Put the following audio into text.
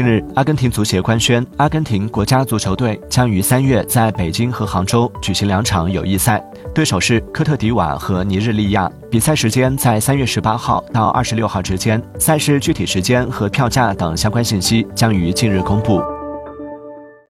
近日阿根廷足协官宣阿根廷国家足球队将于三月在北京和杭州举行两场友谊赛对手是科特迪瓦和尼日利亚。比赛时间在三月十八号到二十六号之间赛事具体时间和票价等相关信息将于近日公布。